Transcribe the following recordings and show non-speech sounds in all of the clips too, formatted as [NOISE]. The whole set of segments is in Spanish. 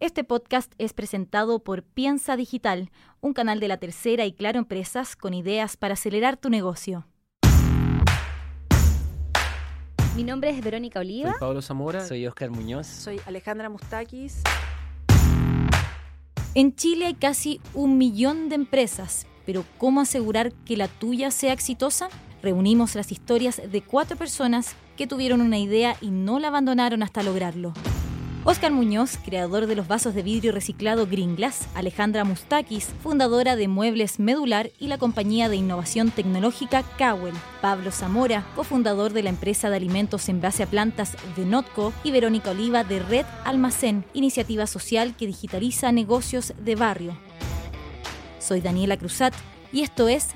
Este podcast es presentado por Piensa Digital, un canal de la tercera y Claro Empresas con ideas para acelerar tu negocio. Mi nombre es Verónica Oliva. Soy Pablo Zamora. Soy Oscar Muñoz. Soy Alejandra Mustakis. En Chile hay casi un millón de empresas, pero ¿cómo asegurar que la tuya sea exitosa? Reunimos las historias de cuatro personas que tuvieron una idea y no la abandonaron hasta lograrlo. Oscar Muñoz, creador de los vasos de vidrio reciclado Green Glass, Alejandra Mustakis, fundadora de Muebles Medular y la compañía de innovación tecnológica Cowell, Pablo Zamora, cofundador de la empresa de alimentos en base a plantas de Notco y Verónica Oliva de Red Almacén, iniciativa social que digitaliza negocios de barrio. Soy Daniela Cruzat y esto es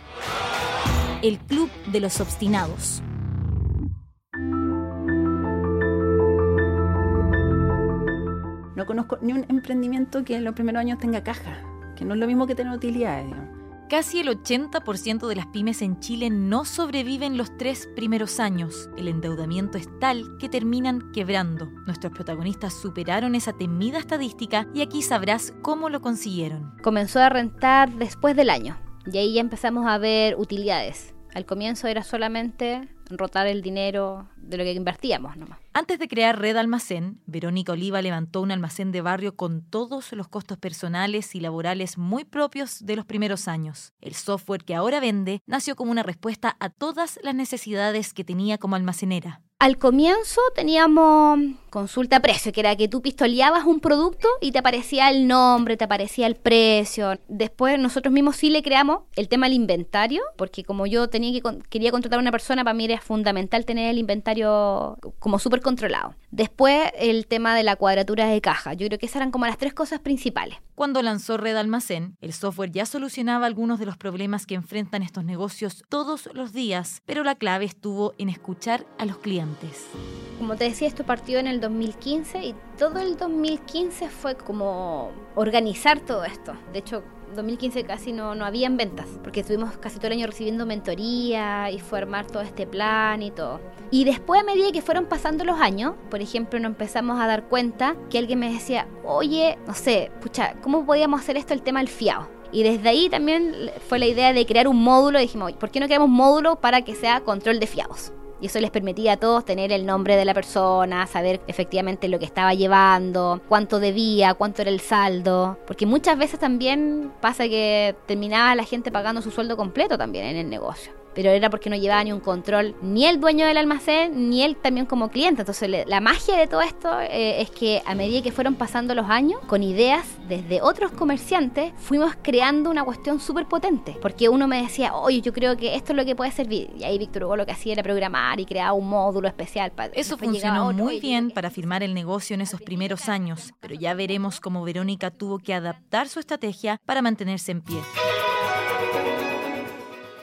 El Club de los Obstinados. No conozco ni un emprendimiento que en los primeros años tenga caja, que no es lo mismo que tener utilidades. digamos. Casi el 80% de las pymes en Chile no sobreviven los tres primeros años. El endeudamiento es tal que terminan quebrando. Nuestros protagonistas superaron esa temida estadística y aquí sabrás cómo lo consiguieron. Comenzó a rentar después del año y ahí ya empezamos a ver utilidades. Al comienzo era solamente rotar el dinero de lo que invertíamos nomás. Antes de crear Red Almacén, Verónica Oliva levantó un almacén de barrio con todos los costos personales y laborales muy propios de los primeros años. El software que ahora vende nació como una respuesta a todas las necesidades que tenía como almacenera. Al comienzo teníamos consulta precio, que era que tú pistoleabas un producto y te aparecía el nombre, te aparecía el precio. Después nosotros mismos sí le creamos el tema del inventario, porque como yo tenía que quería contratar a una persona, para mí era fundamental tener el inventario como súper controlado. Después el tema de la cuadratura de caja. Yo creo que esas eran como las tres cosas principales. Cuando lanzó Red Almacén, el software ya solucionaba algunos de los problemas que enfrentan estos negocios todos los días, pero la clave estuvo en escuchar a los clientes. Como te decía, esto partió en el 2015 y todo el 2015 fue como organizar todo esto. De hecho, 2015 casi no, no habían ventas, porque estuvimos casi todo el año recibiendo mentoría y fue armar todo este plan y todo. Y después, a medida que fueron pasando los años, por ejemplo, nos empezamos a dar cuenta que alguien me decía, oye, no sé, pucha, ¿cómo podíamos hacer esto el tema del fiado? Y desde ahí también fue la idea de crear un módulo. Dijimos, "Oye, ¿por qué no creamos módulo para que sea control de fiados? Y eso les permitía a todos tener el nombre de la persona, saber efectivamente lo que estaba llevando, cuánto debía, cuánto era el saldo. Porque muchas veces también pasa que terminaba la gente pagando su sueldo completo también en el negocio. Pero era porque no llevaba ni un control ni el dueño del almacén, ni él también como cliente. Entonces le- la magia de todo esto eh, es que a medida que fueron pasando los años, con ideas desde otros comerciantes, fuimos creando una cuestión súper potente. Porque uno me decía, oye, yo creo que esto es lo que puede servir. Y ahí Víctor Hugo lo que hacía era programar y creaba un módulo especial para... Eso funcionó otro, muy "Oye, yo bien para firmar el negocio en esos primeros años, pero ya veremos cómo Verónica tuvo que adaptar su estrategia para mantenerse en pie.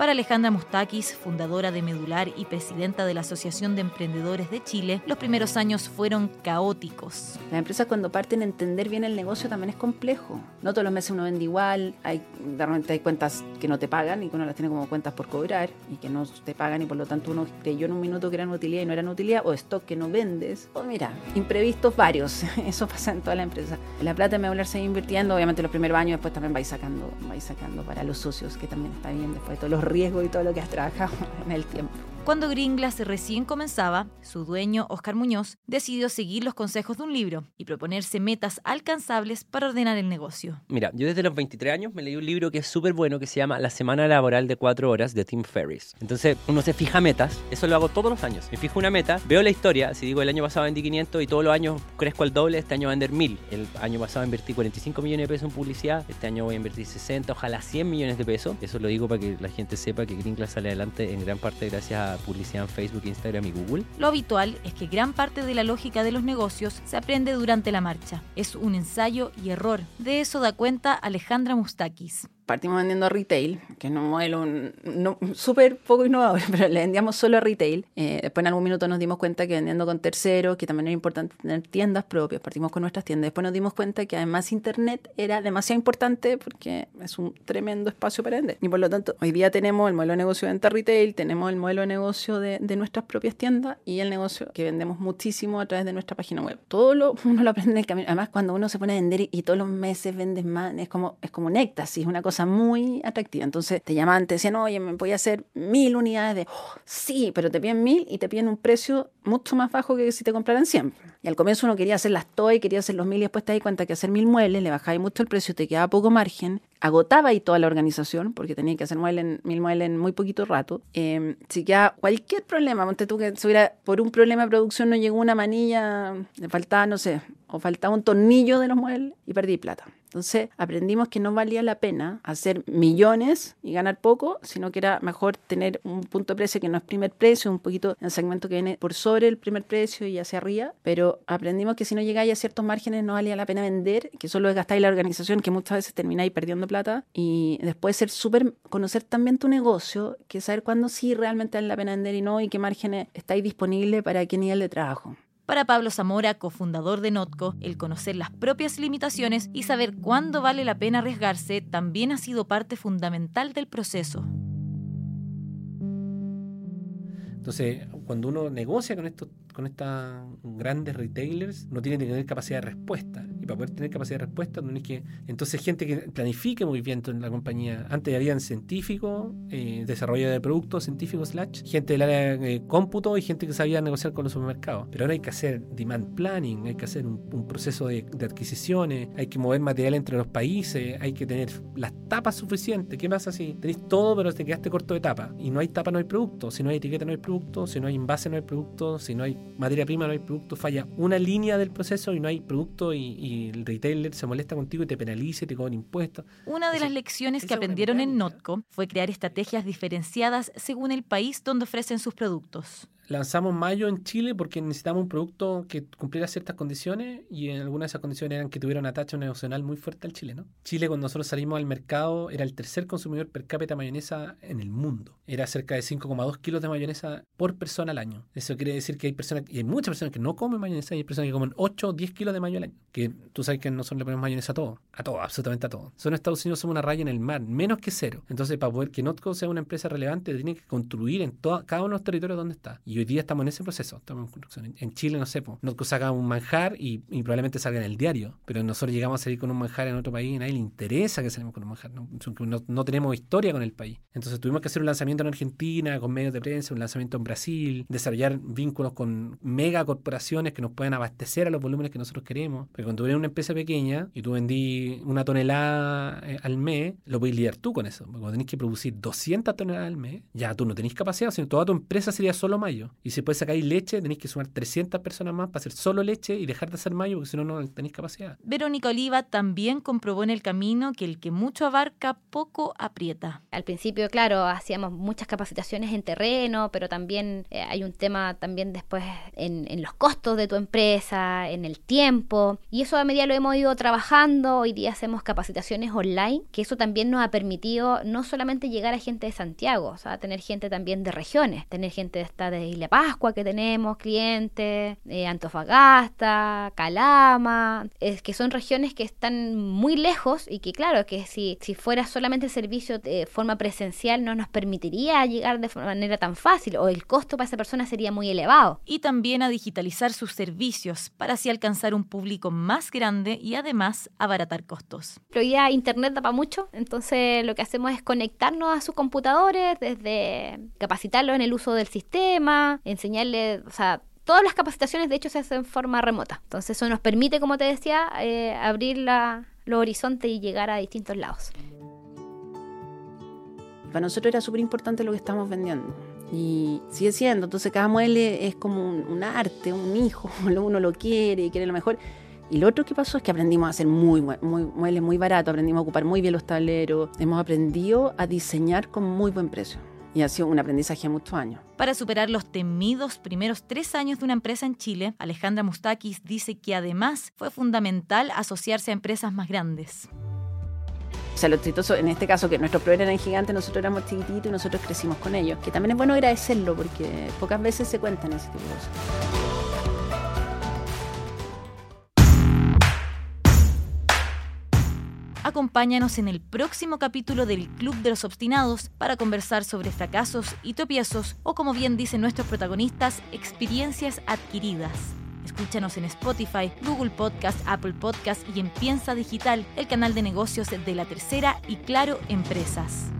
Para Alejandra Mustakis, fundadora de Medular y presidenta de la Asociación de Emprendedores de Chile, los primeros años fueron caóticos. Las empresas cuando parten a entender bien el negocio también es complejo. No todos los meses uno vende igual, hay, de repente hay cuentas que no te pagan y que uno las tiene como cuentas por cobrar y que no te pagan y por lo tanto uno creyó en un minuto que eran utilidad y no eran utilidad o stock que no vendes. O mira, imprevistos varios, [LAUGHS] eso pasa en toda la empresa. La plata en Medular se va invirtiendo, obviamente los primeros años después también vais sacando, vais sacando para los socios, que también está bien después de todos los riesgos y todo lo que has trabajado [LAUGHS] en el tiempo. Cuando Gringlas recién comenzaba, su dueño, Oscar Muñoz, decidió seguir los consejos de un libro y proponerse metas alcanzables para ordenar el negocio. Mira, yo desde los 23 años me leí un libro que es súper bueno que se llama La Semana Laboral de 4 Horas de Tim Ferriss. Entonces uno se fija metas, eso lo hago todos los años. Me fijo una meta, veo la historia, si digo el año pasado vendí 500 y todos los años crezco al doble, este año vender 1000. El año pasado invertí 45 millones de pesos en publicidad, este año voy a invertir 60, ojalá 100 millones de pesos. Eso lo digo para que la gente sepa que Green Class sale adelante en gran parte gracias a publicidad en Facebook, Instagram y Google. Lo habitual es que gran parte de la lógica de los negocios se aprende durante la marcha. Es un ensayo y error. De eso da cuenta Alejandra Mustakis. Partimos vendiendo retail, que es un modelo no, súper poco innovador, [LAUGHS] pero le vendíamos solo a retail. Eh, después en algún minuto nos dimos cuenta que vendiendo con terceros, que también era importante tener tiendas propias, partimos con nuestras tiendas. Después nos dimos cuenta que además Internet era demasiado importante porque es un tremendo espacio para vender. Y por lo tanto, hoy día tenemos el modelo de negocio de venta retail, tenemos el modelo de negocio de, de nuestras propias tiendas y el negocio que vendemos muchísimo a través de nuestra página web. Todo lo, [LAUGHS] uno lo aprende en el camino. Además, cuando uno se pone a vender y, y todos los meses vendes más, es como, es como un éxtasis, una cosa muy atractiva. Entonces te llamaban, te decían, oye, me voy a hacer mil unidades de, oh, sí, pero te piden mil y te piden un precio mucho más bajo que si te compraran 100. Y al comienzo uno quería hacer las toy, quería hacer los mil y después te das cuenta que hacer mil muebles le bajaba mucho el precio, te quedaba poco margen, agotaba ahí toda la organización porque tenía que hacer muebles, mil muebles en muy poquito rato. Eh, si quedaba cualquier problema, monte tú que hubiera, por un problema de producción no llegó una manilla, le faltaba, no sé, o faltaba un tornillo de los muebles y perdí plata. Entonces aprendimos que no valía la pena hacer millones y ganar poco, sino que era mejor tener un punto de precio que no es primer precio, un poquito en segmento que viene por sobre el primer precio y hacia arriba, pero aprendimos que si no llegáis a ciertos márgenes no valía la pena vender, que solo gastáis la organización, que muchas veces termináis perdiendo plata y después ser súper, conocer también tu negocio, que saber cuándo sí realmente vale la pena vender y no y qué márgenes estáis disponibles para qué nivel de trabajo. Para Pablo Zamora, cofundador de Notco, el conocer las propias limitaciones y saber cuándo vale la pena arriesgarse también ha sido parte fundamental del proceso. Entonces, cuando uno negocia con estos con estas grandes retailers, no tiene que tener capacidad de respuesta. Y para poder tener capacidad de respuesta, no que. Entonces, gente que planifique movimiento en la compañía. Antes habían científicos, eh, desarrollo de productos, científicos, slash, gente del área de cómputo y gente que sabía negociar con los supermercados. Pero ahora hay que hacer demand planning, hay que hacer un, proceso de, adquisiciones, hay que mover material entre los países, hay que tener las tapas suficientes. ¿Qué pasa si tenéis todo, pero te quedaste corto de tapa? Y no hay tapa, no hay producto. Si no hay etiqueta, no hay producto. Si no hay envase, no hay producto. Si no hay materia prima, no hay producto, falla una línea del proceso y no hay producto y, el retailer se molesta contigo y te penaliza y te cobra impuestos. Una de las lecciones que aprendieron en Notco fue crear estrategias diferenciadas según el país donde ofrecen sus productos lanzamos mayo en Chile porque necesitamos un producto que cumpliera ciertas condiciones y en algunas de esas condiciones eran que tuviera un atache emocional muy fuerte al chileno. Chile cuando nosotros salimos al mercado era el tercer consumidor per cápita de mayonesa en el mundo. Era cerca de 5,2 kilos de mayonesa por persona al año. Eso quiere decir que hay personas, y hay muchas personas que no comen mayonesa y hay personas que comen 8 o 10 kilos de mayonesa al año. Que tú sabes que nosotros le ponemos mayonesa a todo, a todo, absolutamente a todo. Solo en Estados Unidos somos una raya en el mar, menos que cero. Entonces para poder que Notco sea una empresa relevante tiene que construir en toda, cada uno de los territorios donde está. Hoy día estamos en ese proceso estamos en En Chile, no sé, nosotros sacamos un manjar y, probablemente salga en el diario, pero nosotros llegamos a salir con un manjar en otro país y a nadie le interesa que salimos con un manjar, no, no, tenemos historia con el país. Entonces tuvimos que hacer un lanzamiento en Argentina con medios de prensa, un lanzamiento en Brasil, desarrollar vínculos con mega corporaciones que nos puedan abastecer a los volúmenes que nosotros queremos. Porque cuando tú eres una empresa pequeña y tú vendí una tonelada eh, al mes, lo puedes lidiar tú con eso. cuando tenés que producir 200 toneladas al mes, ya tú no tenés capacidad, sino toda tu empresa sería solo mayo. Y si puedes sacar leche, tenéis que sumar 300 personas más para hacer solo leche y dejar de hacer mayo porque si no, no tenéis capacidad. Verónica Oliva también comprobó en el camino que el que mucho abarca, poco aprieta. Al principio, claro, hacíamos muchas capacitaciones en terreno, pero también eh, hay un tema también después en, en, los costos de tu empresa, en el tiempo, y eso a medida lo hemos ido trabajando, hoy día hacemos capacitaciones online, que eso también nos ha permitido no solamente llegar a gente de Santiago, o sea, tener gente también de regiones, tener gente de esta de Isla Pascua que tenemos clientes, eh, Antofagasta, Calama, es que son regiones que están muy lejos y que claro, que si, si fuera solamente el servicio de forma presencial no nos permitiría llegar de manera tan fácil o el costo para esa persona sería muy elevado. Y también a digitalizar sus servicios para así alcanzar un público más grande y además abaratar costos. Pero ya Internet da para mucho, entonces lo que hacemos es conectarnos a sus computadores, desde capacitarlos en el uso del sistema, enseñarles o sea, todas las capacitaciones de hecho se hacen en forma remota. Entonces eso nos permite, como te decía, eh, abrir la, los horizontes y llegar a distintos lados. Para nosotros era súper importante lo que estamos vendiendo. Y sigue siendo. Entonces cada mueble es como un, arte, un hijo. [LAUGHS] Uno lo quiere y quiere lo mejor. Y lo otro que pasó es que aprendimos a hacer muy, muy muebles muy baratos, aprendimos a ocupar muy bien los tableros, hemos aprendido a diseñar con muy buen precio y ha sido un aprendizaje de muchos años. Para superar los temidos primeros tres años de una empresa en Chile, Alejandra Mustakis dice que además fue fundamental asociarse a empresas más grandes sea, lo exitoso en este caso que nuestros proveedores eran gigantes, nosotros éramos chiquititos y nosotros crecimos con ellos. Que también es bueno agradecerlo porque pocas veces se cuentan ese tipo de cosas. Acompáñanos en el próximo capítulo del Club de los Obstinados para conversar sobre fracasos y tropiezos o, como bien dicen nuestros protagonistas, experiencias adquiridas. Escúchanos en Spotify, Google Podcast, Apple Podcast y en Piensa Digital, el canal de negocios de la tercera y Claro Empresas.